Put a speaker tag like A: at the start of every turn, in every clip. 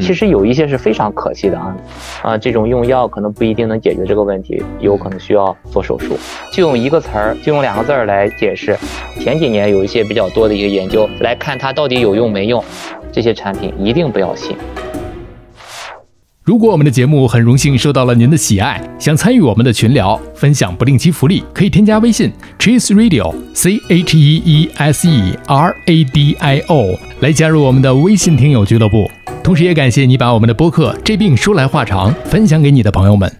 A: 其实有一些是非常可惜的啊，啊，这种用药可能不一定能解决这个问题，有可能需要做手术。就用一个词儿，就用两个字儿来解释。前几年有一些比较多的一个研究来看它到底有用没用，这些产品一定不要信。
B: 如果我们的节目很荣幸受到了您的喜爱，想参与我们的群聊，分享不定期福利，可以添加微信 Cheese Radio C H E E S E R A D I O 来加入我们的微信听友俱乐部。同时，也感谢你把我们的播客《这病说来话长》分享给你的朋友们。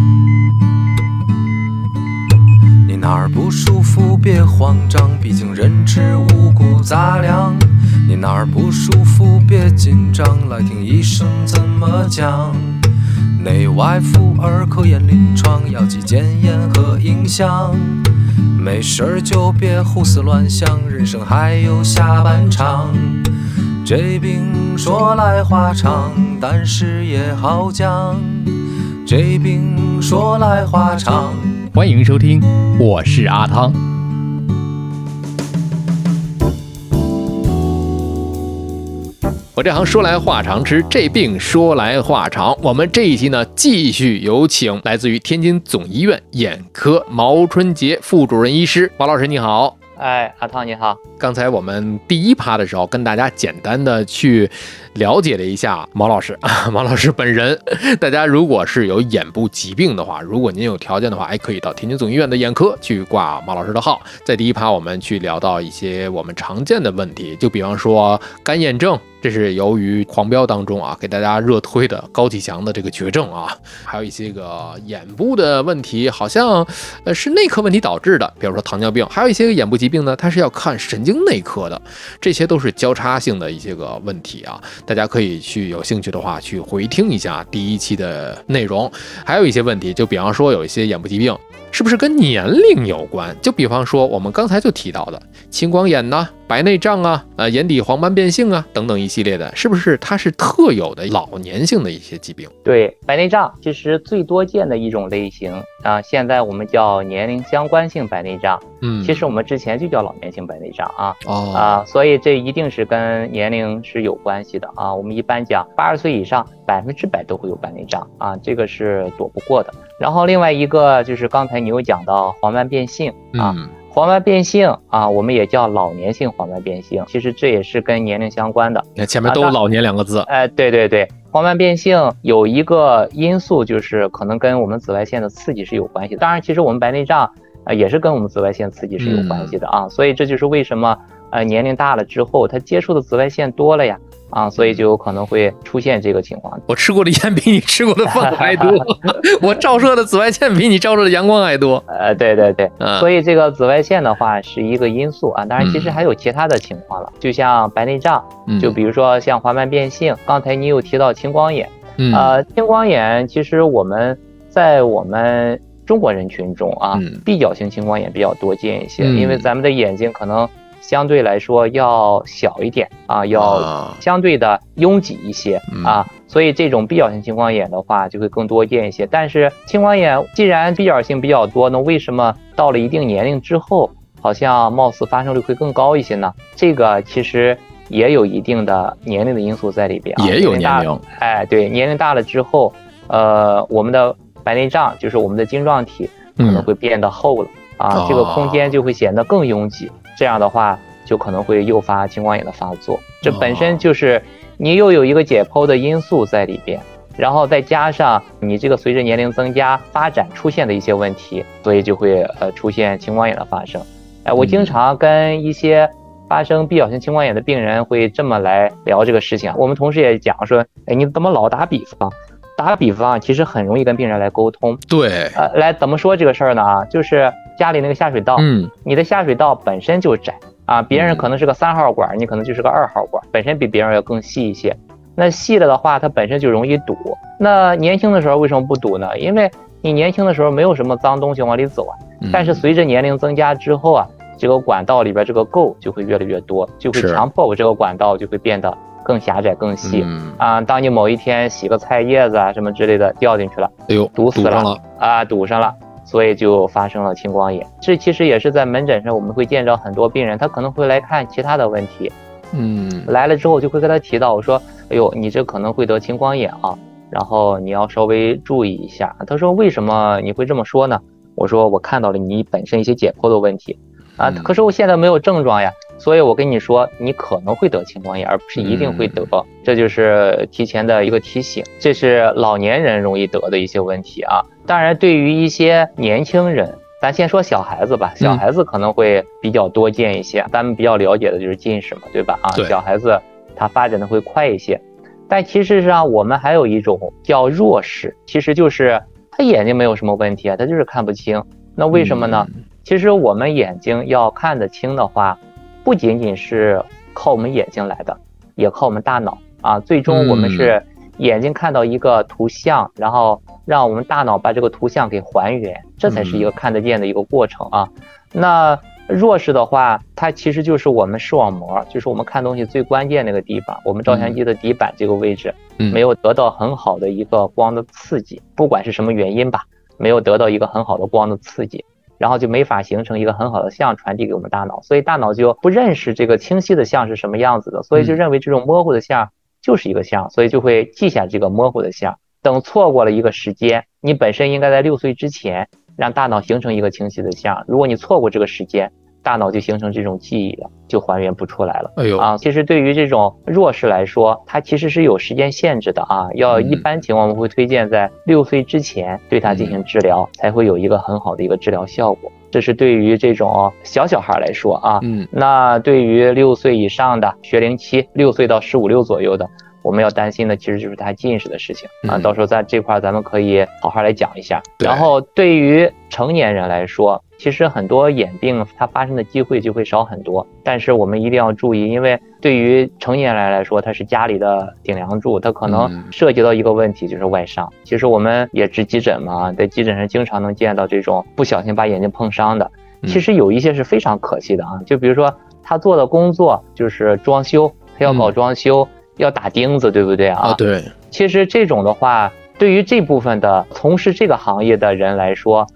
C: 你哪儿不舒服别慌张，毕竟人吃五谷杂粮。你哪儿不舒服别紧张，来听医生怎么讲。内外妇儿科研临床，药剂检验和影像。没事儿就别胡思乱想，人生还有下半场。这病说来话长，但是也好讲。这病说来话长。
B: 欢迎收听，我是阿汤。我这行说来话长，吃这病说来话长。我们这一期呢，继续有请来自于天津总医院眼科毛春杰副主任医师，毛老师你好。
A: 哎，阿涛你好。
B: 刚才我们第一趴的时候，跟大家简单的去了解了一下毛老师啊，毛老师本人。大家如果是有眼部疾病的话，如果您有条件的话，还，可以到天津总医院的眼科去挂毛老师的号。在第一趴，我们去聊到一些我们常见的问题，就比方说干眼症。这是由于狂飙当中啊，给大家热推的高启强的这个绝症啊，还有一些个眼部的问题，好像呃是内科问题导致的，比如说糖尿病，还有一些个眼部疾病呢，它是要看神经内科的，这些都是交叉性的一些个问题啊，大家可以去有兴趣的话去回听一下第一期的内容，还有一些问题，就比方说有一些眼部疾病。是不是跟年龄有关？就比方说，我们刚才就提到的青光眼呐、白内障啊、呃眼底黄斑变性啊等等一系列的，是不是它是特有的老年性的一些疾病？
A: 对，白内障其实最多见的一种类型啊，现在我们叫年龄相关性白内障。
B: 嗯，
A: 其实我们之前就叫老年性白内障啊。
B: 哦
A: 啊，所以这一定是跟年龄是有关系的啊。我们一般讲八十岁以上，百分之百都会有白内障啊，这个是躲不过的。然后另外一个就是刚才你有讲到黄斑变性啊，黄斑变性啊，我们也叫老年性黄斑变性，其实这也是跟年龄相关的。
B: 那前面都有“老年”两个字。
A: 哎，对对对，黄斑变性有一个因素就是可能跟我们紫外线的刺激是有关系的。当然，其实我们白内障啊也是跟我们紫外线刺激是有关系的啊，所以这就是为什么呃年龄大了之后，它接触的紫外线多了呀。啊，所以就有可能会出现这个情况。
B: 我吃过的烟比你吃过的饭还多，我照射的紫外线比你照射的阳光还多。
A: 呃，对对对，所以这个紫外线的话是一个因素啊。当然，其实还有其他的情况了，就像白内障，就比如说像黄斑变性。刚才你有提到青光眼，呃，青光眼其实我们在我们中国人群中啊，闭角型青光眼比较多见一些，因为咱们的眼睛可能。相对来说要小一点啊，要相对的拥挤一些啊，所以这种闭角型青光眼的话就会更多见一些。但是青光眼既然闭角性比较多，那为什么到了一定年龄之后，好像貌似发生率会更高一些呢？这个其实也有一定的年龄的因素在里边啊。
B: 也有年龄，
A: 哎，对，年龄大了之后，呃，我们的白内障就是我们的晶状体可能会变得厚了啊，这个空间就会显得更拥挤。这样的话，就可能会诱发青光眼的发作。这本身就是你又有一个解剖的因素在里边，然后再加上你这个随着年龄增加发展出现的一些问题，所以就会呃出现青光眼的发生。哎，我经常跟一些发生闭角性青光眼的病人会这么来聊这个事情。我们同事也讲说，哎，你怎么老打比方？打比方其实很容易跟病人来沟通。
B: 对，
A: 呃，来怎么说这个事儿呢？啊，就是。家里那个下水道，
B: 嗯，
A: 你的下水道本身就窄啊，别人可能是个三号管，你可能就是个二号管，本身比别人要更细一些。那细了的话，它本身就容易堵。那年轻的时候为什么不堵呢？因为你年轻的时候没有什么脏东西往里走啊。但是随着年龄增加之后啊，这个管道里边这个垢就会越来越多，就会强迫我这个管道就会变得更狭窄、更细啊。当你某一天洗个菜叶子啊什么之类的掉进去了，
B: 哎呦，
A: 堵死
B: 了
A: 啊，堵上了，所以就发生了青光眼。这其实也是在门诊上我们会见着很多病人，他可能会来看其他的问题。
B: 嗯，
A: 来了之后就会跟他提到，我说，哎呦，你这可能会得青光眼啊，然后你要稍微注意一下。他说，为什么你会这么说呢？我说，我看到了你本身一些解剖的问题啊，可是我现在没有症状呀，所以我跟你说，你可能会得青光眼，而不是一定会得，这就是提前的一个提醒。这是老年人容易得的一些问题啊。当然，对于一些年轻人。咱先说小孩子吧，小孩子可能会比较多见一些，咱们比较了解的就是近视嘛，对吧？啊，小孩子他发展的会快一些，但其实上我们还有一种叫弱视，其实就是他眼睛没有什么问题啊，他就是看不清。那为什么呢？其实我们眼睛要看得清的话，不仅仅是靠我们眼睛来的，也靠我们大脑啊。最终我们是眼睛看到一个图像，然后。让我们大脑把这个图像给还原，这才是一个看得见的一个过程啊。那弱视的话，它其实就是我们视网膜，就是我们看东西最关键那个地方，我们照相机的底板这个位置，没有得到很好的一个光的刺激，不管是什么原因吧，没有得到一个很好的光的刺激，然后就没法形成一个很好的像传递给我们大脑，所以大脑就不认识这个清晰的像是什么样子的，所以就认为这种模糊的像就是一个像，所以就会记下这个模糊的像。等错过了一个时间，你本身应该在六岁之前让大脑形成一个清晰的像。如果你错过这个时间，大脑就形成这种记忆了，就还原不出来了。
B: 哎呦
A: 啊！其实对于这种弱视来说，它其实是有时间限制的啊。要一般情况我们会推荐在六岁之前对它进行治疗，才会有一个很好的一个治疗效果。这是对于这种小小孩来说啊。
B: 嗯。
A: 那对于六岁以上的学龄期，六岁到十五六左右的。我们要担心的其实就是他近视的事情啊，到时候在这块咱们可以好好来讲一下。然后对于成年人来说，其实很多眼病它发生的机会就会少很多，但是我们一定要注意，因为对于成年人来说，他是家里的顶梁柱，他可能涉及到一个问题就是外伤。其实我们也治急诊嘛，在急诊上经常能见到这种不小心把眼睛碰伤的，其实有一些是非常可惜的啊，就比如说他做的工作就是装修，他要搞装修。要打钉子，对不对啊？
B: 啊，对。
A: 其实这种的话，对于这部分的从事这个行业的人来说，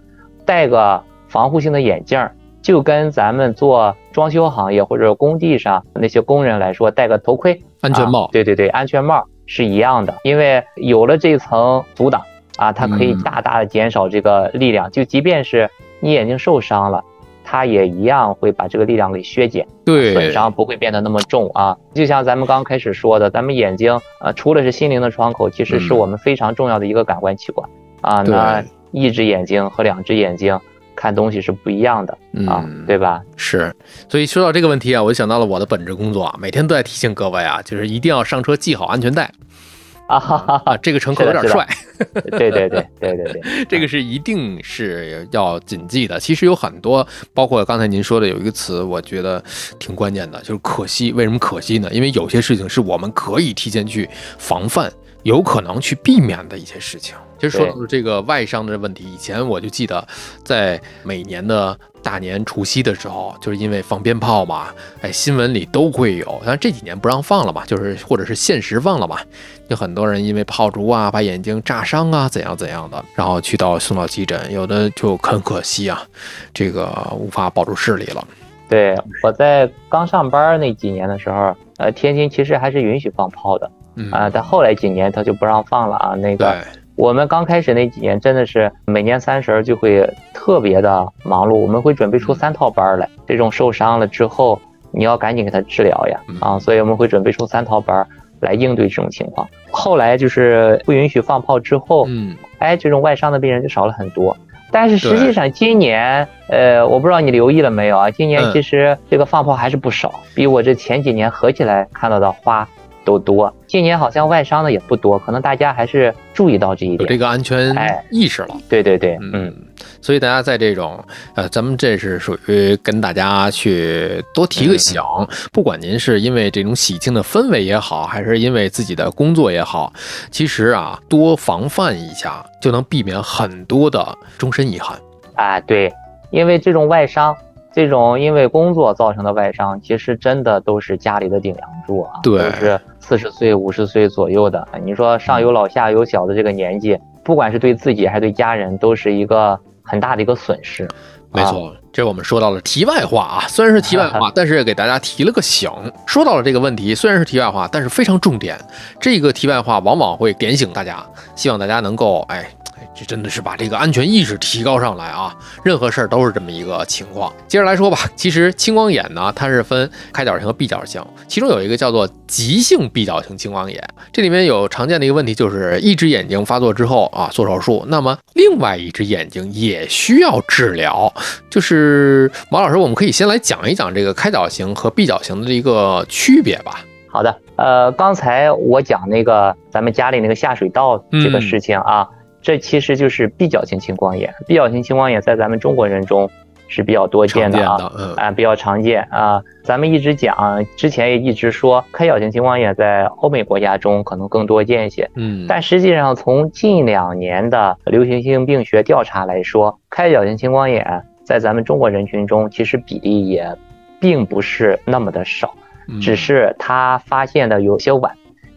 A: 戴个防护性的眼镜，就跟咱们做装修行业或者工地上那些工人来说，戴个头盔、
B: 安全帽，
A: 对对对，安全帽是一样的。因为有了这层阻挡啊，它可以大大的减少这个力量。就即便是你眼睛受伤了。它也一样会把这个力量给削减，
B: 对，
A: 损伤不会变得那么重啊。就像咱们刚开始说的，咱们眼睛呃，除了是心灵的窗口，其实是我们非常重要的一个感官器官啊。那一只眼睛和两只眼睛看东西是不一样的啊，对吧？
B: 是。所以说到这个问题啊，我就想到了我的本职工作啊，每天都在提醒各位啊，就是一定要上车系好安全带。
A: 啊哈哈！
B: 这个乘客有点帅，
A: 对对对对对对，
B: 这个是一定是要谨记的。其实有很多，包括刚才您说的有一个词，我觉得挺关键的，就是可惜。为什么可惜呢？因为有些事情是我们可以提前去防范，有可能去避免的一些事情。其实说到这个外伤的问题，以前我就记得在每年的。大年除夕的时候，就是因为放鞭炮嘛，哎，新闻里都会有。但这几年不让放了嘛，就是或者是限时放了嘛，有很多人因为炮竹啊，把眼睛炸伤啊，怎样怎样的，然后去到送到急诊，有的就很可惜啊，这个无法保住视力了。
A: 对，我在刚上班那几年的时候，呃，天津其实还是允许放炮的，啊，但后来几年他就不让放了啊，那个。我们刚开始那几年真的是每年三十就会特别的忙碌，我们会准备出三套班来。这种受伤了之后，你要赶紧给他治疗呀，啊，所以我们会准备出三套班来应对这种情况。后来就是不允许放炮之后，
B: 嗯，
A: 哎，这种外伤的病人就少了很多。但是实际上今年，呃，我不知道你留意了没有啊？今年其实这个放炮还是不少，比我这前几年合起来看到的花都多。今年好像外伤的也不多，可能大家还是注意到这一点，
B: 有这个安全意识了。
A: 对对对，嗯。
B: 所以大家在这种，呃，咱们这是属于跟大家去多提个醒，不管您是因为这种喜庆的氛围也好，还是因为自己的工作也好，其实啊，多防范一下就能避免很多的终身遗憾。
A: 啊，对，因为这种外伤，这种因为工作造成的外伤，其实真的都是家里的顶梁柱啊，
B: 都
A: 是四十岁、五十岁左右的。你说上有老下有小的这个年纪，不管是对自己还是对家人，都是一个。很大的一个损失，
B: 没错，这我们说到了题外话啊，虽然是题外话，但是也给大家提了个醒。说到了这个问题，虽然是题外话，但是非常重点。这个题外话往往会点醒大家，希望大家能够哎。这真的是把这个安全意识提高上来啊！任何事儿都是这么一个情况。接着来说吧，其实青光眼呢，它是分开角型和闭角型，其中有一个叫做急性闭角型青光眼。这里面有常见的一个问题，就是一只眼睛发作之后啊，做手术，那么另外一只眼睛也需要治疗。就是毛老师，我们可以先来讲一讲这个开角型和闭角型的一个区别吧。
A: 好的，呃，刚才我讲那个咱们家里那个下水道这个事情啊。这其实就是闭角型青光眼，闭角型青光眼在咱们中国人中是比较多见的啊，啊比较常见啊。咱们一直讲，之前也一直说，开角型青光眼在欧美国家中可能更多见一些，嗯，但实际上从近两年的流行性病学调查来说，开角型青光眼在咱们中国人群中其实比例也并不是那么的少，只是它发现的有些晚。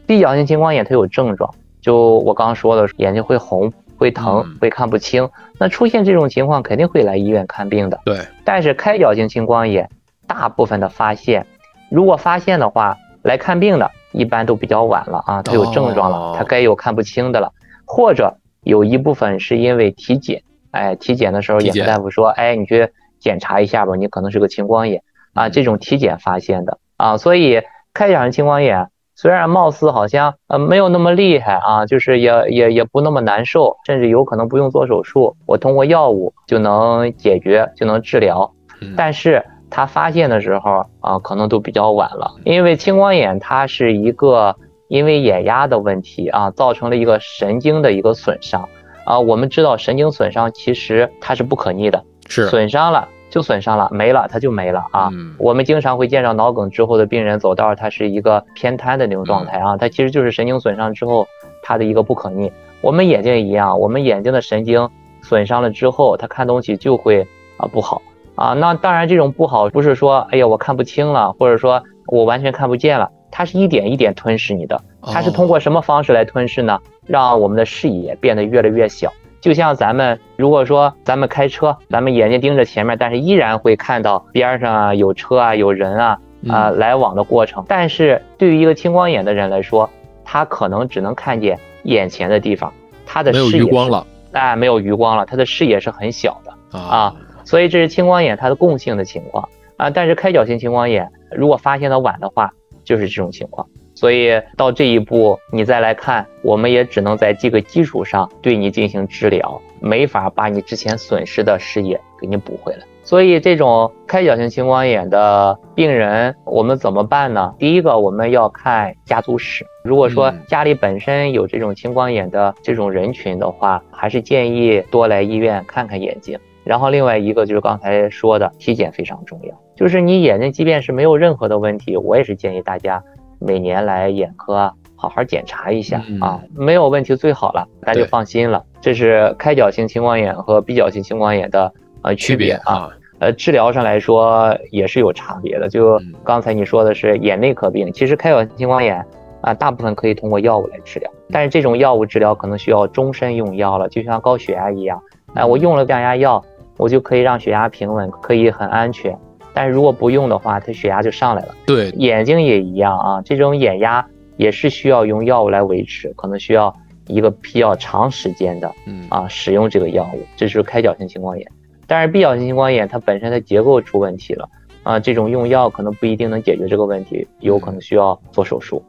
A: 闭角型青光眼它有症状。就我刚刚说的，眼睛会红、会疼、会看不清。那出现这种情况，肯定会来医院看病的。
B: 对。
A: 但是开角型青光眼，大部分的发现，如果发现的话，来看病的一般都比较晚了啊，他有症状了，他该有看不清的了，或者有一部分是因为体检，哎，体检的时候眼科大夫说，哎，你去检查一下吧，你可能是个青光眼啊，这种体检发现的啊，所以开角性青光眼。虽然貌似好像呃没有那么厉害啊，就是也也也不那么难受，甚至有可能不用做手术，我通过药物就能解决，就能治疗。但是他发现的时候啊，可能都比较晚了，因为青光眼它是一个因为眼压的问题啊，造成了一个神经的一个损伤啊。我们知道神经损伤其实它是不可逆的，
B: 是
A: 损伤了。就损伤了，没了，它就没了啊。我们经常会见到脑梗之后的病人走道，它是一个偏瘫的那种状态啊，它其实就是神经损伤之后它的一个不可逆。我们眼睛也一样，我们眼睛的神经损伤了之后，它看东西就会啊不好啊。那当然，这种不好不是说哎呀我看不清了，或者说我完全看不见了，它是一点一点吞噬你的。它是通过什么方式来吞噬呢？让我们的视野变得越来越小。就像咱们如果说咱们开车，咱们眼睛盯着前面，但是依然会看到边上啊有车啊有人啊啊来往的过程。但是对于一个青光眼的人来说，他可能只能看见眼前的地方，他的视
B: 野余光了，
A: 哎，没有余光了，他的视野是很小的啊。所以这是青光眼它的共性的情况啊。但是开角型青光眼如果发现的晚的话，就是这种情况。所以到这一步，你再来看，我们也只能在这个基础上对你进行治疗，没法把你之前损失的视野给你补回来。所以这种开角型青光眼的病人，我们怎么办呢？第一个，我们要看家族史。如果说家里本身有这种青光眼的这种人群的话，还是建议多来医院看看眼睛。然后另外一个就是刚才说的体检非常重要，就是你眼睛即便是没有任何的问题，我也是建议大家。每年来眼科好好检查一下啊，没有问题最好了，大家就放心了。这是开角型青光眼和闭角型青光眼的呃区别啊，呃治疗上来说也是有差别的。就刚才你说的是眼内科病，其实开角性青光眼啊大部分可以通过药物来治疗，但是这种药物治疗可能需要终身用药了，就像高血压一样，哎，我用了降压药，我就可以让血压平稳，可以很安全。但是如果不用的话，他血压就上来了。
B: 对，
A: 眼睛也一样啊，这种眼压也是需要用药物来维持，可能需要一个比较长时间的，嗯啊，使用这个药物。这是开角性青光眼，但是闭角性青光眼它本身的结构出问题了啊，这种用药可能不一定能解决这个问题，有可能需要做手术。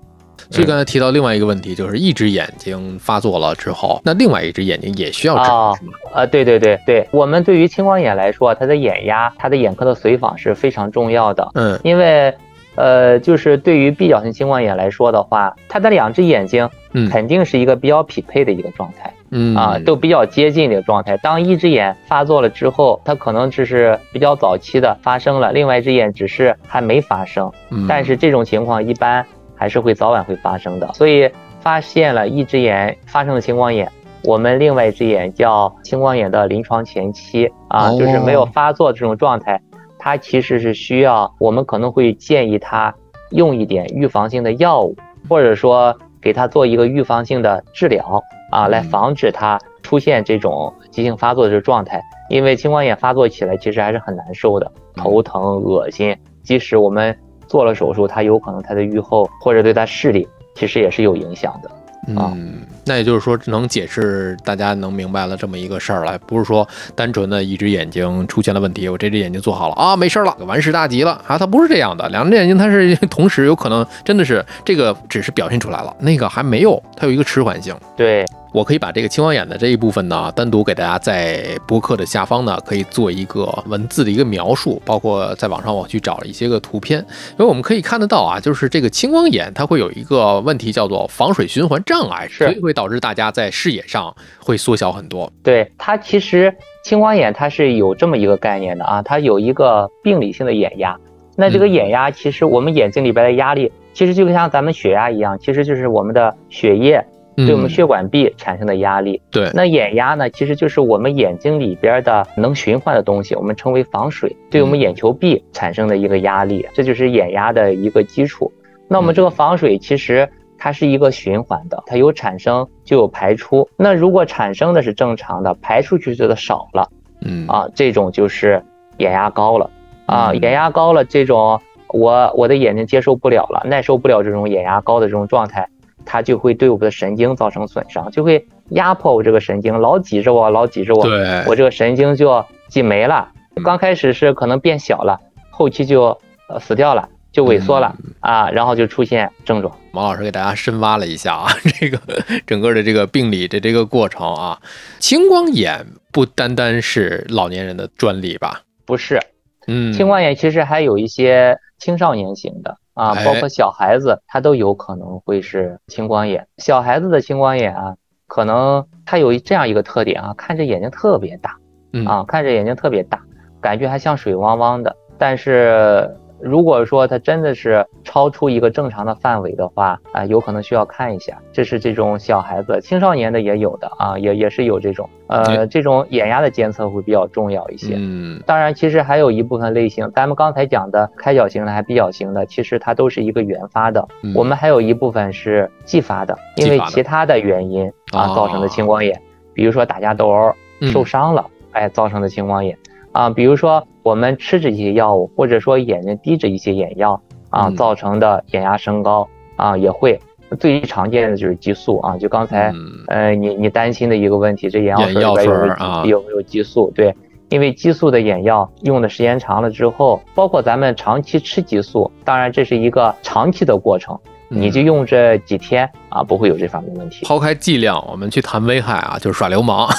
B: 所以刚才提到另外一个问题，就是一只眼睛发作了之后，那另外一只眼睛也需要治疗，是吗？
A: 啊，对对对对，我们对于青光眼来说，它的眼压、它的眼科的随访是非常重要的。嗯，因为，呃，就是对于闭角性青光眼来说的话，它的两只眼睛肯定是一个比较匹配的一个状态，
B: 嗯
A: 啊，都比较接近的状态。当一只眼发作了之后，它可能只是比较早期的发生了，另外一只眼只是还没发生，但是这种情况一般还是会早晚会发生的。所以发现了一只眼发生了青光眼，我们另外一只眼叫青光眼的临床前期啊，就是没有发作这种状态。它其实是需要，我们可能会建议他用一点预防性的药物，或者说给他做一个预防性的治疗啊，来防止他出现这种急性发作的这状态。因为青光眼发作起来其实还是很难受的，头疼、恶心，即使我们做了手术，他有可能他的愈后或者对他视力其实也是有影响的。
B: 嗯，那也就是说，能解释大家能明白了这么一个事儿了，不是说单纯的一只眼睛出现了问题，我这只眼睛做好了啊，没事了，完事大吉了啊，它不是这样的，两只眼睛它是 同时有可能真的是这个只是表现出来了，那个还没有，它有一个迟缓性。
A: 对。
B: 我可以把这个青光眼的这一部分呢，单独给大家在播客的下方呢，可以做一个文字的一个描述，包括在网上我去找了一些个图片，因为我们可以看得到啊，就是这个青光眼它会有一个问题叫做防水循环障碍，所以会导致大家在视野上会缩小很多。
A: 对它其实青光眼它是有这么一个概念的啊，它有一个病理性的眼压，那这个眼压其实我们眼睛里边的压力，其实就像咱们血压一样，其实就是我们的血液。对我们血管壁产生的压力，
B: 对，
A: 那眼压呢，其实就是我们眼睛里边的能循环的东西，我们称为防水，对我们眼球壁产生的一个压力，这就是眼压的一个基础。那我们这个防水其实它是一个循环的，它有产生就有排出。那如果产生的是正常的，排出去的少了，
B: 嗯。
A: 啊，这种就是眼压高了。啊，眼压高了，这种我我的眼睛接受不了了，耐受不了这种眼压高的这种状态。它就会对我们的神经造成损伤，就会压迫我这个神经，老挤着我，老挤着我，我这个神经就挤没了。刚开始是可能变小了，后期就呃死掉了，就萎缩了啊，然后就出现症状。
B: 毛老师给大家深挖了一下啊，这个整个的这个病理的这个过程啊，青光眼不单单是老年人的专利吧？
A: 不是，
B: 嗯，
A: 青光眼其实还有一些青少年型的。啊，包括小孩子，他都有可能会是青光眼。小孩子的青光眼啊，可能他有这样一个特点啊，看着眼睛特别大，啊，看着眼睛特别大，感觉还像水汪汪的，但是。如果说它真的是超出一个正常的范围的话啊，有可能需要看一下。这是这种小孩子、青少年的也有的啊，也也是有这种呃，这种眼压的监测会比较重要一些。
B: 嗯，
A: 当然，其实还有一部分类型，咱们刚才讲的开角型的还闭角型的，其实它都是一个原发的。我们还有一部分是继发的，因为其他的原因啊造成的青光眼，比如说打架斗殴受伤了，哎造成的青光眼。啊，比如说我们吃着一些药物，或者说眼睛滴着一些眼药啊，造成的眼压升高啊，也会最常见的就是激素啊，就刚才呃你你担心的一个问题，这眼药水里有没有激素？对，因为激素的眼药用的时间长了之后，包括咱们长期吃激素，当然这是一个长期的过程。你就用这几天啊，不会有这方面问题。
B: 抛开剂量，我们去谈危害啊，就是耍流氓。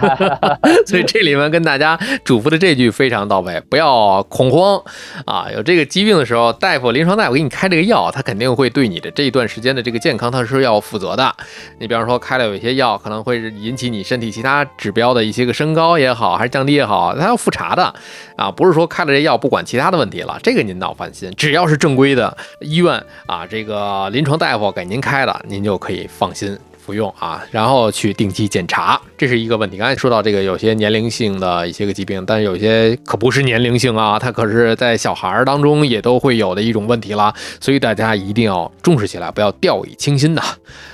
B: 所以这里面跟大家嘱咐的这句非常到位，不要恐慌啊。有这个疾病的时候，大夫、临床大夫给你开这个药，他肯定会对你的这一段时间的这个健康，他是要负责的。你比方说开了有一些药，可能会引起你身体其他指标的一些个升高也好，还是降低也好，他要复查的啊。不是说开了这药不管其他的问题了，这个您倒放心，只要是正规的医院啊，这个。呃，临床大夫给您开的，您就可以放心服用啊，然后去定期检查，这是一个问题。刚才说到这个有些年龄性的一些个疾病，但是有些可不是年龄性啊，它可是在小孩儿当中也都会有的一种问题了，所以大家一定要重视起来，不要掉以轻心的。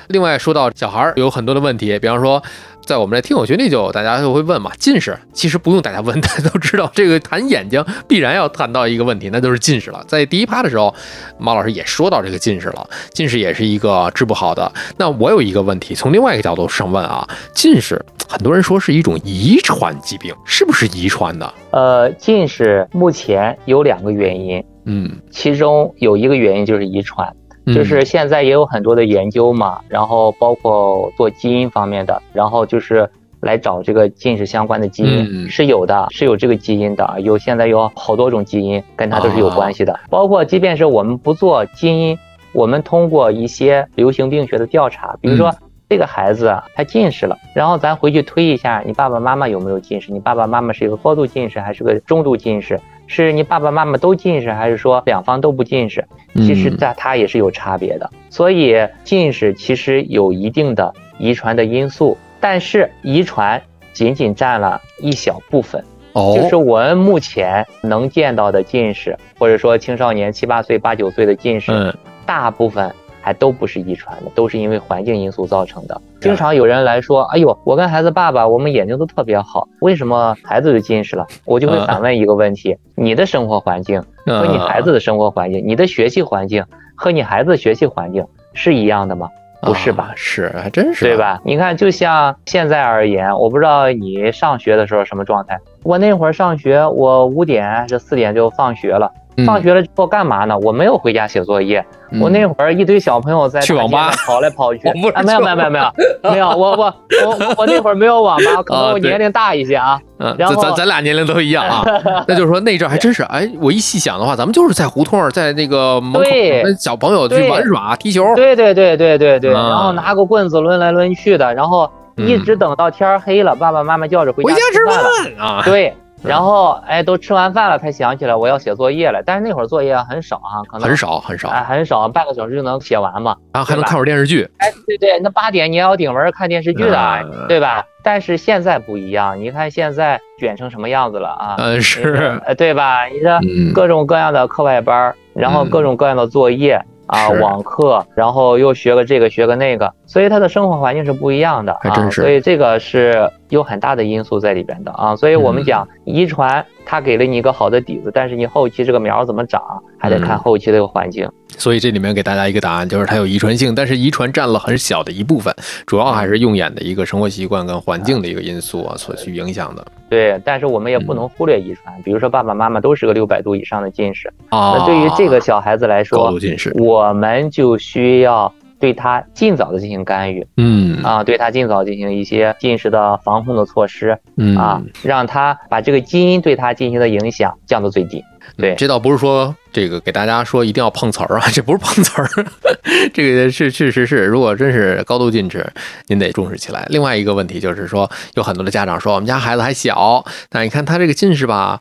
B: 另外说到小孩儿有很多的问题，比方说。在我们这听友群里就大家就会问嘛，近视其实不用大家问，大家都知道这个谈眼睛必然要谈到一个问题，那就是近视了。在第一趴的时候，马老师也说到这个近视了，近视也是一个治不好的。那我有一个问题，从另外一个角度上问啊，近视很多人说是一种遗传疾病，是不是遗传的？
A: 呃，近视目前有两个原因，
B: 嗯，
A: 其中有一个原因就是遗传。就是现在也有很多的研究嘛，然后包括做基因方面的，然后就是来找这个近视相关的基因，是有的，是有这个基因的，有现在有好多种基因跟它都是有关系的，包括即便是我们不做基因，我们通过一些流行病学的调查，比如说这个孩子他近视了，然后咱回去推一下，你爸爸妈妈有没有近视？你爸爸妈妈是一个高度近视还是个中度近视？是你爸爸妈妈都近视，还是说两方都不近视？其实在它也是有差别的。所以近视其实有一定的遗传的因素，但是遗传仅仅占了一小部分。哦，就是我们目前能见到的近视，或者说青少年七八岁、八九岁的近视，大部分。还都不是遗传的，都是因为环境因素造成的。经常有人来说：“哎呦，我跟孩子爸爸，我们眼睛都特别好，为什么孩子就近视了？”我就会反问一个问题：你的生活环境和你孩子的生活环境，你的学习环境和你孩子的学习环境是一样的吗？不是吧？
B: 是，还真是，
A: 对吧？你看，就像现在而言，我不知道你上学的时候什么状态。我那会儿上学，我五点是四点就放学了。放学了之后干嘛呢？我没有回家写作业。我那会儿一堆小朋友在
B: 去网吧
A: 跑来跑去。啊，没有没有没有没有 没有，我我我我那会儿没有网吧，可能我年龄大一些啊。
B: 嗯，咱咱咱俩年龄都一样啊。那就是说那阵还真是，哎，我一细想的话，咱们就是在胡同，在那个门口跟小朋友去玩耍、踢球。
A: 对对对对对对。然后拿个棍子抡来抡去的，然后一直等到天黑了，爸爸妈妈叫着回
B: 家
A: 吃
B: 饭啊。
A: 对。然后，哎，都吃完饭了，才想起来我要写作业了。但是那会儿作业很少啊，可能
B: 很少很少，
A: 哎，很少，半个小时就能写完嘛。
B: 然后还能看会儿电视剧。
A: 哎，对对，那八点你要顶门看电视剧的，对吧？但是现在不一样，你看现在卷成什么样子了啊？
B: 嗯，是，
A: 对吧？你这各种各样的课外班，然后各种各样的作业。啊，网课，然后又学个这个，学个那个，所以他的生活环境是不一样的
B: 啊，
A: 所以这个是有很大的因素在里边的啊，所以我们讲遗传，它给了你一个好的底子，但是你后期这个苗怎么长，还得看后期这个环境。
B: 所以这里面给大家一个答案，就是它有遗传性，但是遗传占了很小的一部分，主要还是用眼的一个生活习惯跟环境的一个因素啊所去影响的。
A: 对，但是我们也不能忽略遗传，比如说爸爸妈妈都是个六百度以上的近视，啊那对于这个小孩子来说，
B: 高度近视，
A: 我们就需要对他尽早的进行干预，嗯，啊，对他尽早进行一些近视的防控的措施，嗯啊，让他把这个基因对他进行的影响降到最低。对，
B: 这倒不是说这个给大家说一定要碰瓷儿啊，这不是碰瓷儿，这个是确实是，如果真是高度近视，您得重视起来。另外一个问题就是说，有很多的家长说，我们家孩子还小，那你看他这个近视吧，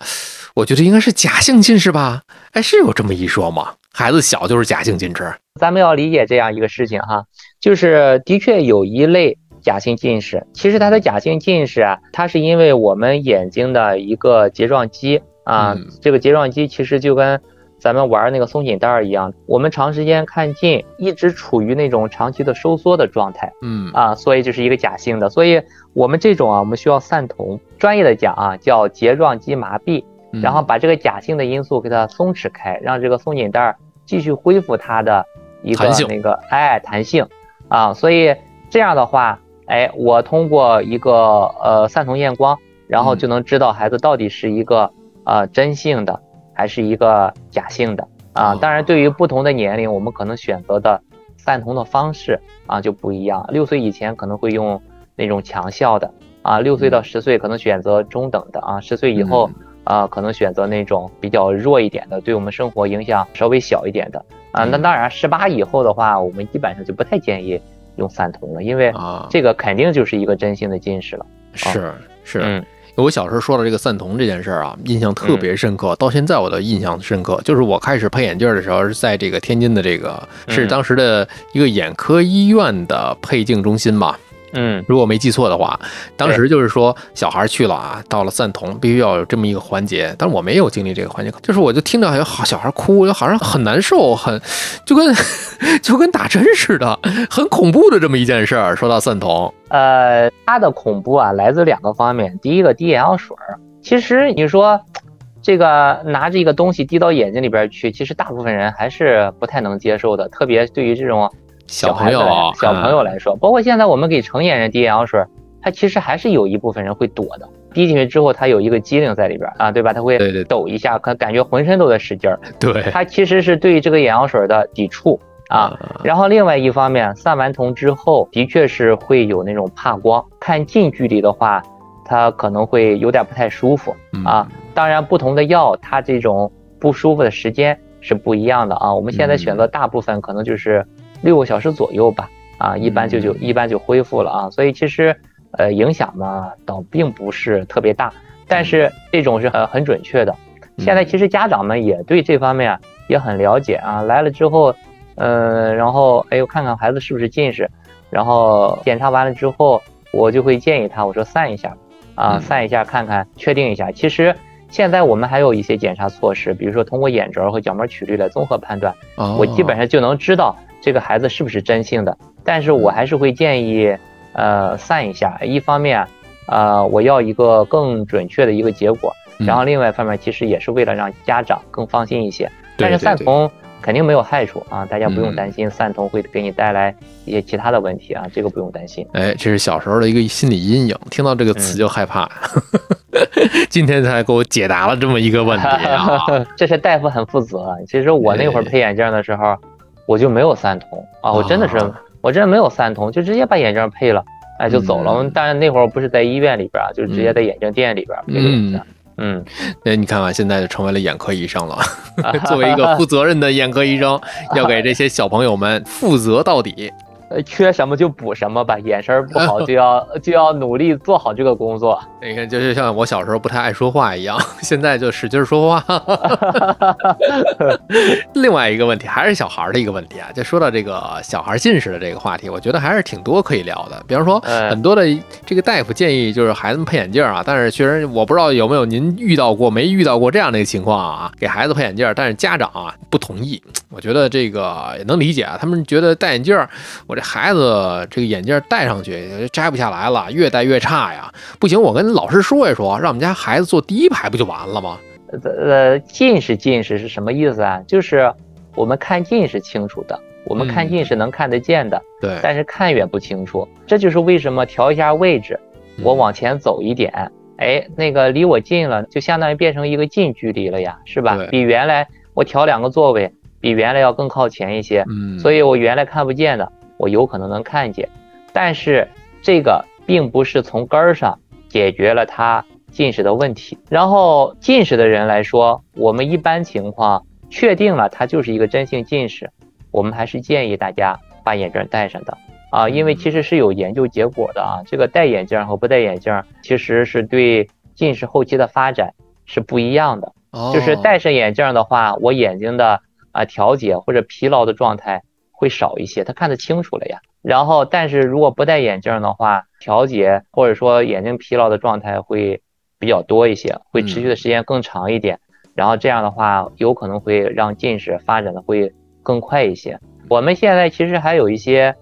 B: 我觉得应该是假性近视吧？哎，是有这么一说吗？孩子小就是假性近视？
A: 咱们要理解这样一个事情哈，就是的确有一类假性近视，其实它的假性近视啊，它是因为我们眼睛的一个睫状肌。啊，这个睫状肌其实就跟咱们玩那个松紧带儿一样，我们长时间看近，一直处于那种长期的收缩的状态。嗯啊，所以这是一个假性的。所以我们这种啊，我们需要散瞳，专业的讲啊，叫睫状肌麻痹，然后把这个假性的因素给它松弛开，让这个松紧带儿继续恢复它的一个那个哎弹性啊。所以这样的话，哎，我通过一个呃散瞳验光，然后就能知道孩子到底是一个。呃，真性的还是一个假性的啊？当然，对于不同的年龄，我们可能选择的散瞳的方式啊就不一样。六岁以前可能会用那种强效的啊，六岁到十岁可能选择中等的啊，十岁以后啊可能选择那种比较弱一点的，对我们生活影响稍微小一点的啊。那当然，十八以后的话，我们基本上就不太建议用散瞳了，因为这个肯定就是一个真性的近视了。
B: 是是，嗯。我小时候说的这个散瞳这件事儿啊，印象特别深刻，到现在我都印象深刻。就是我开始配眼镜的时候，是在这个天津的这个，是当时的一个眼科医院的配镜中心嘛。
A: 嗯，
B: 如果没记错的话，当时就是说小孩去了啊，到了散瞳必须要有这么一个环节，但是我没有经历这个环节，就是我就听着有好小孩哭，就好像很难受，很就跟 就跟打针似的，很恐怖的这么一件事儿。说到散瞳，
A: 呃，它的恐怖啊来自两个方面，第一个滴眼药水儿，其实你说这个拿着一个东西滴到眼睛里边去，其实大部分人还是不太能接受的，特别对于这种。小
B: 朋友，
A: 小朋友来说，包括现在我们给成年人滴眼药水，它其实还是有一部分人会躲的。滴进去之后，它有一个机灵在里边啊，对吧？它会抖一下，可感觉浑身都在使劲儿。
B: 对，
A: 它其实是对这个眼药水的抵触啊。然后另外一方面，散完瞳之后，的确是会有那种怕光，看近距离的话，它可能会有点不太舒服啊。当然，不同的药它这种不舒服的时间是不一样的啊。我们现在选择大部分可能就是六个小时左右吧，啊，一般就就一般就恢复了啊。所以其实呃影响呢倒并不是特别大，但是这种是很很准确的。现在其实家长们也对这方面也很了解啊，来了之后，嗯，然后哎呦看看孩子是不是近视，然后检查完了之后，我就会建议他，我说散一下，啊，散一下看看，确定一下。其实现在我们还有一些检查措施，比如说通过眼轴和角膜曲率来综合判断，我基本上就能知道这个孩子是不是真性的。但是我还是会建议，呃，散一下，一方面，呃，我要一个更准确的一个结果。然后另外一方面，其实也是为了让家长更放心一些。但是散瞳肯定没有害处啊，大家不用担心散瞳会给你带来一些其他的问题啊，这个不用担心。
B: 哎，这是小时候的一个心理阴影，听到这个词就害怕。今天才给我解答了这么一个问题啊！
A: 这是大夫很负责。其实我那会儿配眼镜的时候，我就没有三瞳啊，我真的是我真的没有三瞳，就直接把眼镜配了，哎就走了。但是那会儿我不是在医院里边，就直接在眼镜店里边配的一下。嗯，
B: 那你看看，现在就成为了眼科医生了。作为一个负责任的眼科医生，要给这些小朋友们负责到底。
A: 呃，缺什么就补什么吧，眼神不好就要 就要努力做好这个工作。
B: 你看，就是像我小时候不太爱说话一样，现在就使劲说话。另外一个问题还是小孩的一个问题啊，就说到这个小孩近视的这个话题，我觉得还是挺多可以聊的。比方说，很多的这个大夫建议就是孩子们配眼镜啊，但是确实我不知道有没有您遇到过没遇到过这样的一个情况啊，给孩子配眼镜，但是家长啊不同意。我觉得这个也能理解啊，他们觉得戴眼镜我。这孩子这个眼镜戴上去摘不下来了，越戴越差呀！不行，我跟老师说一说，让我们家孩子坐第一排不就完了吗？
A: 呃，近视近视是什么意思啊？就是我们看近是清楚的，我们看近是能看得见的，
B: 对。
A: 但是看远不清楚，这就是为什么调一下位置，我往前走一点，哎，那个离我近了，就相当于变成一个近距离了呀，是吧？比原来我调两个座位，比原来要更靠前一些，嗯。所以我原来看不见的。我有可能能看见，但是这个并不是从根儿上解决了他近视的问题。然后近视的人来说，我们一般情况确定了他就是一个真性近视，我们还是建议大家把眼镜戴上的啊，因为其实是有研究结果的啊，这个戴眼镜和不戴眼镜其实是对近视后期的发展是不一样的。就是戴上眼镜的话，我眼睛的啊调节或者疲劳的状态。会少一些，他看得清楚了呀。然后，但是如果不戴眼镜的话，调节或者说眼睛疲劳的状态会比较多一些，会持续的时间更长一点。然后这样的话，有可能会让近视发展的会更快一些。我们现在其实还有一些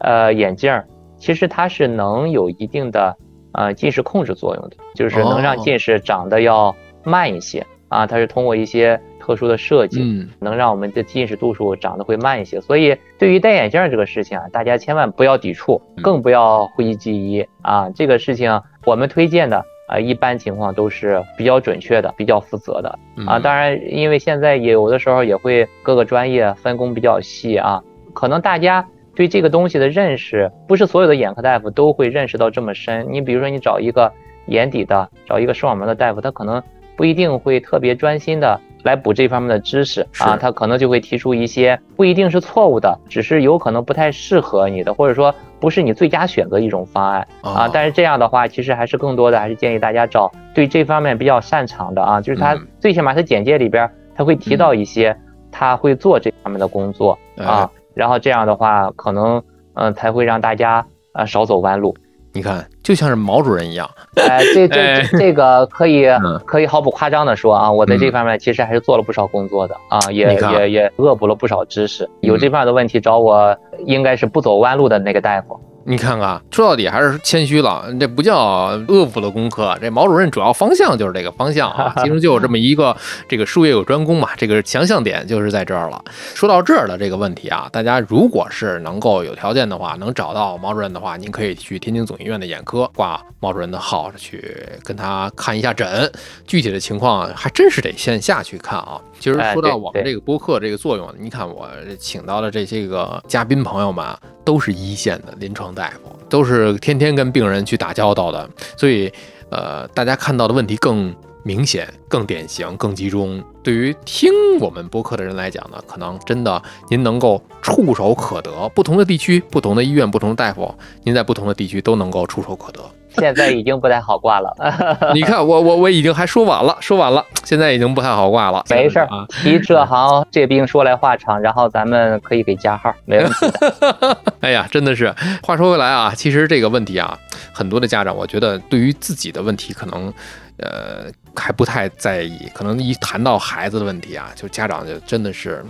A: 呃眼镜，其实它是能有一定的呃近视控制作用的，就是能让近视长得要慢一些啊。它是通过一些。特殊的设计，嗯，能让我们的近视度数长得会慢一些。所以，对于戴眼镜这个事情啊，大家千万不要抵触，更不要讳疾忌医啊。这个事情我们推荐的啊，一般情况都是比较准确的、比较负责的啊。当然，因为现在也有的时候也会各个专业分工比较细啊，可能大家对这个东西的认识，不是所有的眼科大夫都会认识到这么深。你比如说，你找一个眼底的，找一个视网膜的大夫，他可能不一定会特别专心的。来补这方面的知识啊，他可能就会提出一些不一定是错误的，只是有可能不太适合你的，或者说不是你最佳选择一种方案啊。但是这样的话，其实还是更多的还是建议大家找对这方面比较擅长的啊，就是他最起码他简介里边他会提到一些他会做这方面的工作啊，然后这样的话可能嗯才会让大家呃少走弯路。
B: 你看，就像是毛主任一样。
A: 哎，这这这个可以可以毫不夸张的说啊，我在这方面其实还是做了不少工作的啊，也也也恶补了不少知识。有这方面的问题找我，应该是不走弯路的那个大夫。
B: 你看看，说到底还是谦虚了，这不叫恶补的功课。这毛主任主要方向就是这个方向啊，其实就有这么一个这个术业有专攻嘛，这个强项点就是在这儿了。说到这儿的这个问题啊，大家如果是能够有条件的话，能找到毛主任的话，您可以去天津总医院的眼科挂毛主任的号去跟他看一下诊。具体的情况还真是得线下去看啊。其实说到我们这个播客这个作用，你看我请到的这些个嘉宾朋友们都是一线的临床大夫，都是天天跟病人去打交道的，所以呃，大家看到的问题更明显、更典型、更集中。对于听我们播客的人来讲呢，可能真的您能够触手可得，不同的地区、不同的医院、不同的大夫，您在不同的地区都能够触手可得。
A: 现在已经不太好挂了。
B: 你看，我我我已经还说晚了，说晚了，现在已经不太好挂了。
A: 没事儿，提这行这病说来话长，然后咱们可以给加号，没问题的。
B: 哎呀，真的是。话说回来啊，其实这个问题啊，很多的家长，我觉得对于自己的问题，可能呃还不太在意。可能一谈到孩子的问题啊，就家长就真的是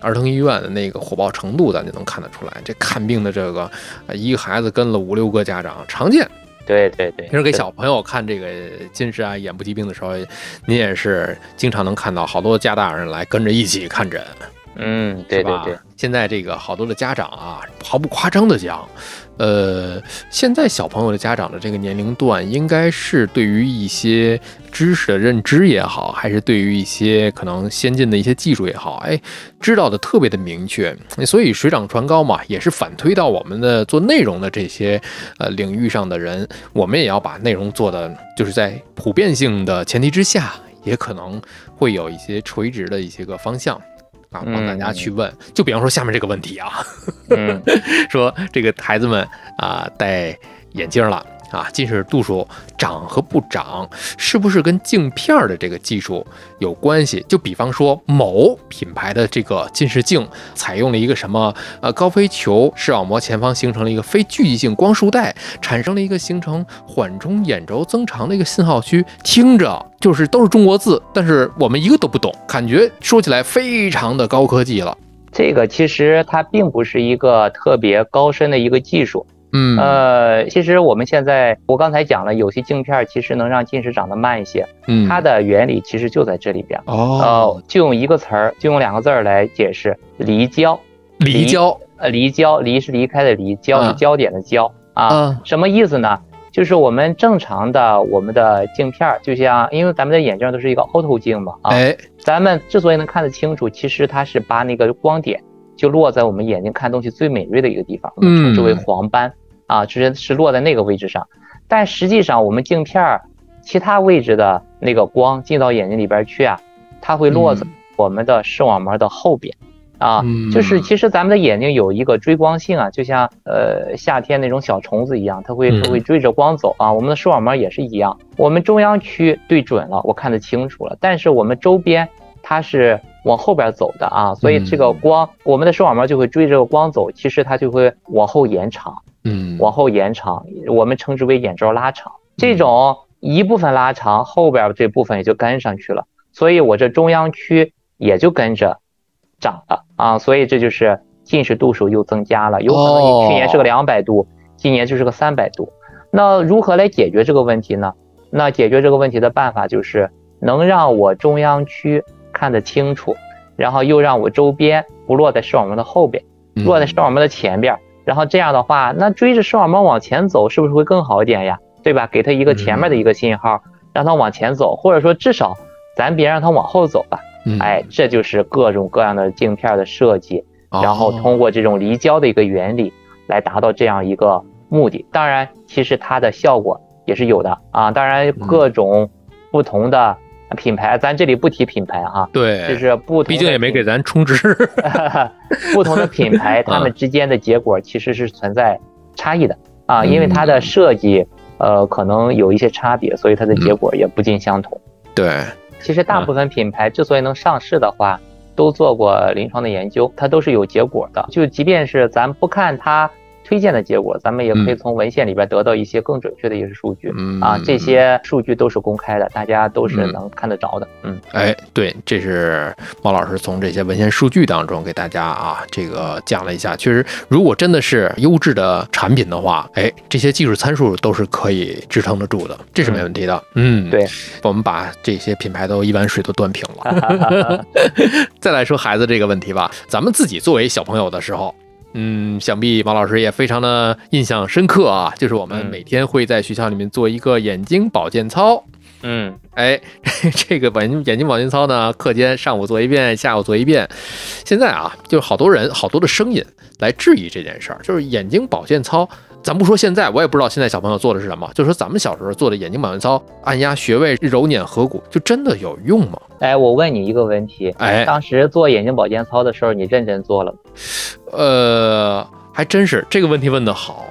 B: 儿童医院的那个火爆程度，咱就能看得出来。这看病的这个一个孩子跟了五六个家长，常见。
A: 对对对，
B: 平时给小朋友看这个近视啊、眼部疾病的时候，您也是经常能看到好多家大人来跟着一起看诊。
A: 嗯，对对对。
B: 现在这个好多的家长啊，毫不夸张的讲。呃，现在小朋友的家长的这个年龄段，应该是对于一些知识的认知也好，还是对于一些可能先进的一些技术也好，哎，知道的特别的明确。所以水涨船高嘛，也是反推到我们的做内容的这些呃领域上的人，我们也要把内容做的，就是在普遍性的前提之下，也可能会有一些垂直的一些个方向。啊，帮大家去问，就比方说下面这个问题啊，说这个孩子们啊戴眼镜了。啊，近视度数长和不长，是不是跟镜片的这个技术有关系？就比方说某品牌的这个近视镜，采用了一个什么呃高飞球视网膜前方形成了一个非聚集性光束带，产生了一个形成缓冲眼轴增长的一个信号区。听着就是都是中国字，但是我们一个都不懂，感觉说起来非常的高科技了。
A: 这个其实它并不是一个特别高深的一个技术。
B: 嗯
A: 呃，其实我们现在我刚才讲了，有些镜片其实能让近视长得慢一些。
B: 嗯，
A: 它的原理其实就在这里边。
B: 哦，
A: 就用一个词儿，就用两个字儿来解释：离焦。
B: 离焦，
A: 呃，离焦，离是离开的离，焦是焦点的焦啊。什么意思呢？就是我们正常的我们的镜片，就像因为咱们的眼镜都是一个凹透镜嘛啊。
B: 哎，
A: 咱们之所以能看得清楚，其实它是把那个光点就落在我们眼睛看东西最敏锐的一个地方，我们称之为黄斑。啊，就是是落在那个位置上，但实际上我们镜片儿其他位置的那个光进到眼睛里边去啊，它会落在我们的视网膜的后边，啊，就是其实咱们的眼睛有一个追光性啊，就像呃夏天那种小虫子一样，它会它会追着光走啊，我们的视网膜也是一样，我们中央区对准了，我看得清楚了，但是我们周边它是往后边走的啊，所以这个光我们的视网膜就会追着光走，其实它就会往后延长。
B: 嗯，
A: 往后延长，我们称之为眼周拉长。这种一部分拉长，后边这部分也就跟上去了，所以我这中央区也就跟着长了啊。所以这就是近视度数又增加了，有可能你去年是个两百度，今年就是个三百度。那如何来解决这个问题呢？那解决这个问题的办法就是能让我中央区看得清楚，然后又让我周边不落在视网膜的后边，落在视网膜的前边。然后这样的话，那追着视网膜往前走，是不是会更好一点呀？对吧？给他一个前面的一个信号，让他往前走，或者说至少咱别让他往后走吧。哎，这就是各种各样的镜片的设计，然后通过这种离焦的一个原理来达到这样一个目的。当然，其实它的效果也是有的啊。当然，各种不同的。品牌，咱这里不提品牌哈，
B: 对，
A: 就是不，
B: 毕竟也没给咱充值。
A: 不同的品牌，它们之间的结果其实是存在差异的啊，因为它的设计，呃，可能有一些差别，所以它的结果也不尽相同。
B: 对，
A: 其实大部分品牌之所以能上市的话，都做过临床的研究，它都是有结果的。就即便是咱不看它。推荐的结果，咱们也可以从文献里边得到一些更准确的一些数据啊。这些数据都是公开的，大家都是能看得着的。嗯，
B: 哎，对，这是猫老师从这些文献数据当中给大家啊这个讲了一下。确实，如果真的是优质的产品的话，哎，这些技术参数都是可以支撑得住的，这是没问题的。嗯，
A: 对，
B: 我们把这些品牌都一碗水都端平了。再来说孩子这个问题吧，咱们自己作为小朋友的时候。嗯，想必马老师也非常的印象深刻啊，就是我们每天会在学校里面做一个眼睛保健操。
A: 嗯，
B: 哎，这个眼睛眼睛保健操呢，课间上午做一遍，下午做一遍。现在啊，就好多人好多的声音来质疑这件事儿，就是眼睛保健操。咱不说现在，我也不知道现在小朋友做的是什么。就说咱们小时候做的眼睛保健操，按压穴位、揉捻合谷，就真的有用吗？
A: 哎，我问你一个问题，
B: 哎，
A: 当时做眼睛保健操的时候，你认真做了吗？
B: 呃，还真是这个问题问得好。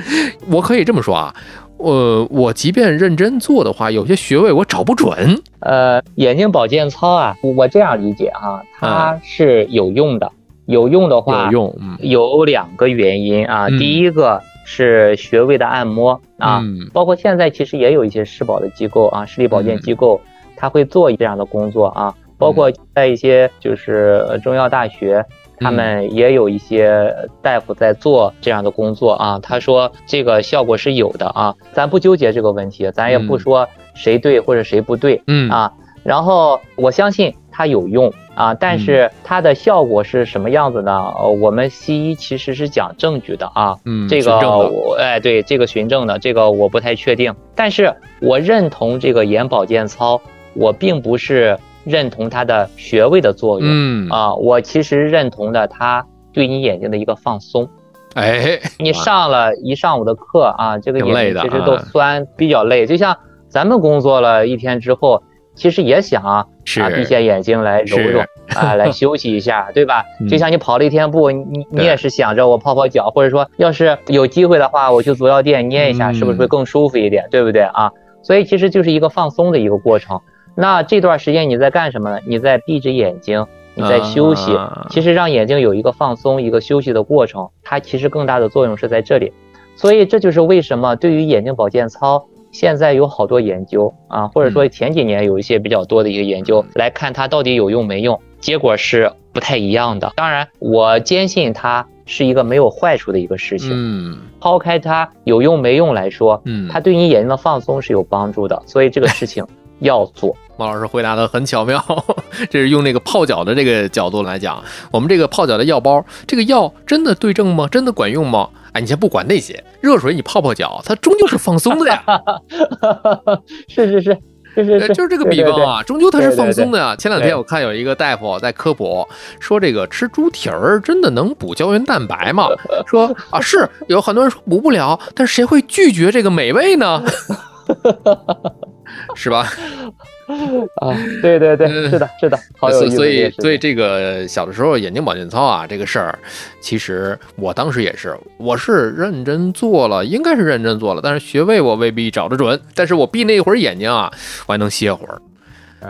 B: 我可以这么说啊，呃，我即便认真做的话，有些穴位我找不准。
A: 呃，眼睛保健操啊，我这样理解哈，它是有用的。有用的话，
B: 有用，
A: 有两个原因啊。第一个。是穴位的按摩啊，包括现在其实也有一些市保的机构啊，视力保健机构，他会做这样的工作啊。包括在一些就是中药大学，他们也有一些大夫在做这样的工作啊。他说这个效果是有的啊，咱不纠结这个问题，咱也不说谁对或者谁不对，嗯啊。然后我相信它有用。啊，但是它的效果是什么样子呢？呃，我们西医其实是讲证据的啊，嗯，这个我哎，对，这个循证的，这个我不太确定。但是我认同这个眼保健操，我并不是认同它的穴位的作用，嗯啊，我其实认同的它对你眼睛的一个放松。
B: 哎，
A: 你上了一上午的课啊，这个眼睛其实都酸，比较累。就像咱们工作了一天之后。其实也想啊，闭下眼睛来揉揉 啊，来休息一下，对吧？就像你跑了一天步，你你也是想着我泡泡脚，或者说要是有机会的话，我去足疗店捏一下，是不是会更舒服一点，对不对啊？所以其实就是一个放松的一个过程。那这段时间你在干什么呢？你在闭着眼睛，你在休息。其实让眼睛有一个放松、一个休息的过程，它其实更大的作用是在这里。所以这就是为什么对于眼睛保健操。现在有好多研究啊，或者说前几年有一些比较多的一个研究来看它到底有用没用，结果是不太一样的。当然，我坚信它是一个没有坏处的一个事情。嗯，抛开它有用没用来说，嗯，它对你眼睛的放松是有帮助的，所以这个事情 要做。
B: 毛老师回答的很巧妙，这是用那个泡脚的这个角度来讲，我们这个泡脚的药包，这个药真的对症吗？真的管用吗？哎，你先不管那些，热水你泡泡脚，它终究是放松的呀。
A: 是是是是是，
B: 就是这个比方啊，终究它是放松的呀。前两天我看有一个大夫在科普，说这个吃猪蹄儿真的能补胶原蛋白吗？说啊，是有很多人说补不了，但是谁会拒绝这个美味呢？是吧？
A: 啊，对对对，是的，是的，好有意
B: 思。所以，所以这个小的时候眼睛保健操啊，这个事儿，其实我当时也是，我是认真做了，应该是认真做了，但是穴位我未必找得准。但是我闭那一会儿眼睛啊，我还能歇会儿，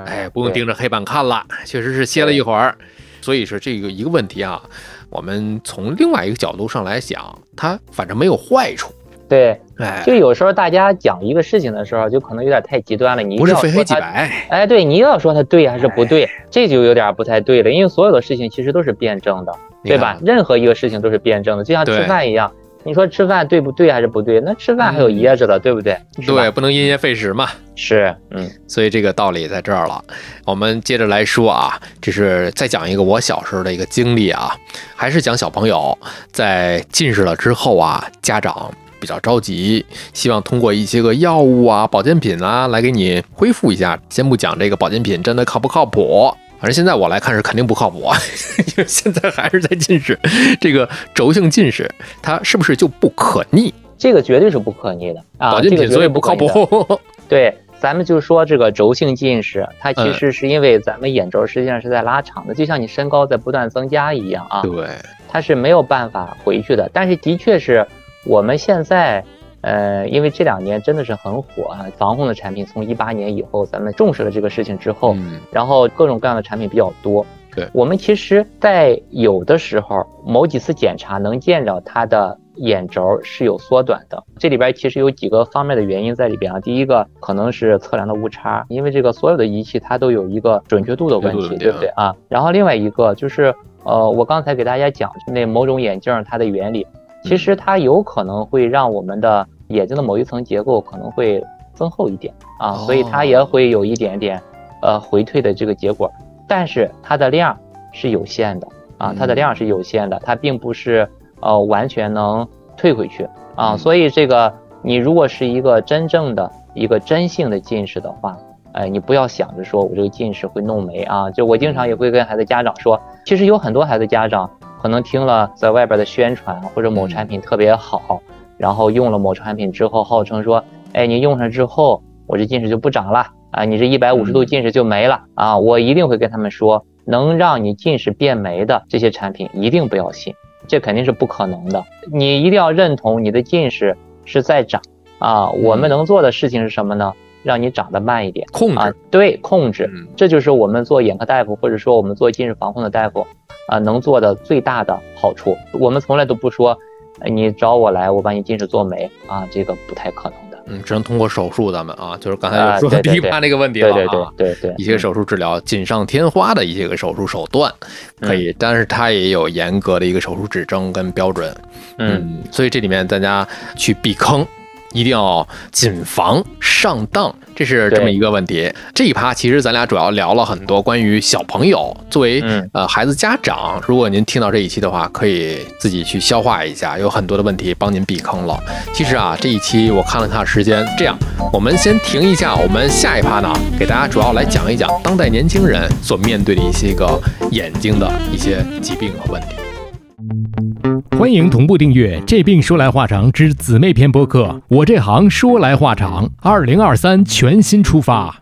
B: 哎，不用盯着黑板看了，确实是歇了一会儿。所以说这个一个问题啊，我们从另外一个角度上来想，它反正没有坏处。
A: 对，就有时候大家讲一个事情的时候，就可能有点太极端了。你
B: 不是非黑即白，
A: 哎，对，你要说它对还是不对，这就有点不太对了。因为所有的事情其实都是辩证的，对吧？任何一个事情都是辩证的，就像吃饭一样，你说吃饭对不对还是不对？那吃饭还有噎着的，对不对？
B: 对，不能因噎废食嘛。
A: 是，嗯，
B: 所以这个道理在这儿了。我们接着来说啊，这是再讲一个我小时候的一个经历啊，还是讲小朋友在近视了之后啊，家长。比较着急，希望通过一些个药物啊、保健品啊来给你恢复一下。先不讲这个保健品真的靠不靠谱，反正现在我来看是肯定不靠谱，因为现在还是在近视。这个轴性近视，它是不是就不可逆？
A: 这个绝对是不可逆的啊！
B: 保健品所以不靠谱。
A: 对，咱们就说这个轴性近视，它其实是因为咱们眼轴实际上是在拉长的，就像你身高在不断增加一样啊。
B: 对，
A: 它是没有办法回去的。但是的确是。我们现在，呃，因为这两年真的是很火啊，防控的产品从一八年以后，咱们重视了这个事情之后，然后各种各样的产品比较多。
B: 对，
A: 我们其实，在有的时候某几次检查能见着它的眼轴是有缩短的。这里边其实有几个方面的原因在里边啊。第一个可能是测量的误差，因为这个所有的仪器它都有一个准确度的问题，对不对啊？然后另外一个就是，呃，我刚才给大家讲那某种眼镜它的原理，其实它有可能会让我们的眼睛的某一层结构可能会增厚一点啊，所以它也会有一点点呃回退的这个结果，但是它的量是有限的。啊，它的量是有限的，它并不是呃完全能退回去啊，所以这个你如果是一个真正的一个真性的近视的话，哎，你不要想着说我这个近视会弄没啊，就我经常也会跟孩子家长说，其实有很多孩子家长可能听了在外边的宣传或者某产品特别好，然后用了某产品之后，号称说，哎，你用上之后我这近视就不长了啊，你这一百五十度近视就没了啊，我一定会跟他们说。能让你近视变没的这些产品一定不要信，这肯定是不可能的。你一定要认同你的近视是在长啊。我们能做的事情是什么呢？让你长得慢一点，
B: 控制。
A: 对，控制。这就是我们做眼科大夫，或者说我们做近视防控的大夫啊，能做的最大的好处。我们从来都不说，你找我来，我把你近视做没啊，这个不太可能。
B: 嗯，只能通过手术，咱们啊，就是刚才说第一趴那个问题了
A: 啊，对对对，
B: 一些手术治疗锦上添花的一些个手术手段可以，但是它也有严格的一个手术指征跟标准，嗯，所以这里面大家去避坑。一定要谨防上当，这是这么一个问题。这一趴其实咱俩主要聊了很多关于小朋友，作为呃孩子家长，如果您听到这一期的话，可以自己去消化一下，有很多的问题帮您避坑了。其实啊，这一期我看了看时间，这样我们先停一下，我们下一趴呢，给大家主要来讲一讲当代年轻人所面对的一些个眼睛的一些疾病和问题。
C: 欢迎同步订阅《这病说来话长》之姊妹篇播客。我这行说来话长，二零二三全新出发，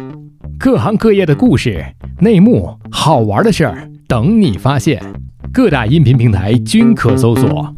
C: 各行各业的故事、内幕、好玩的事儿等你发现。各大音频平台均可搜索。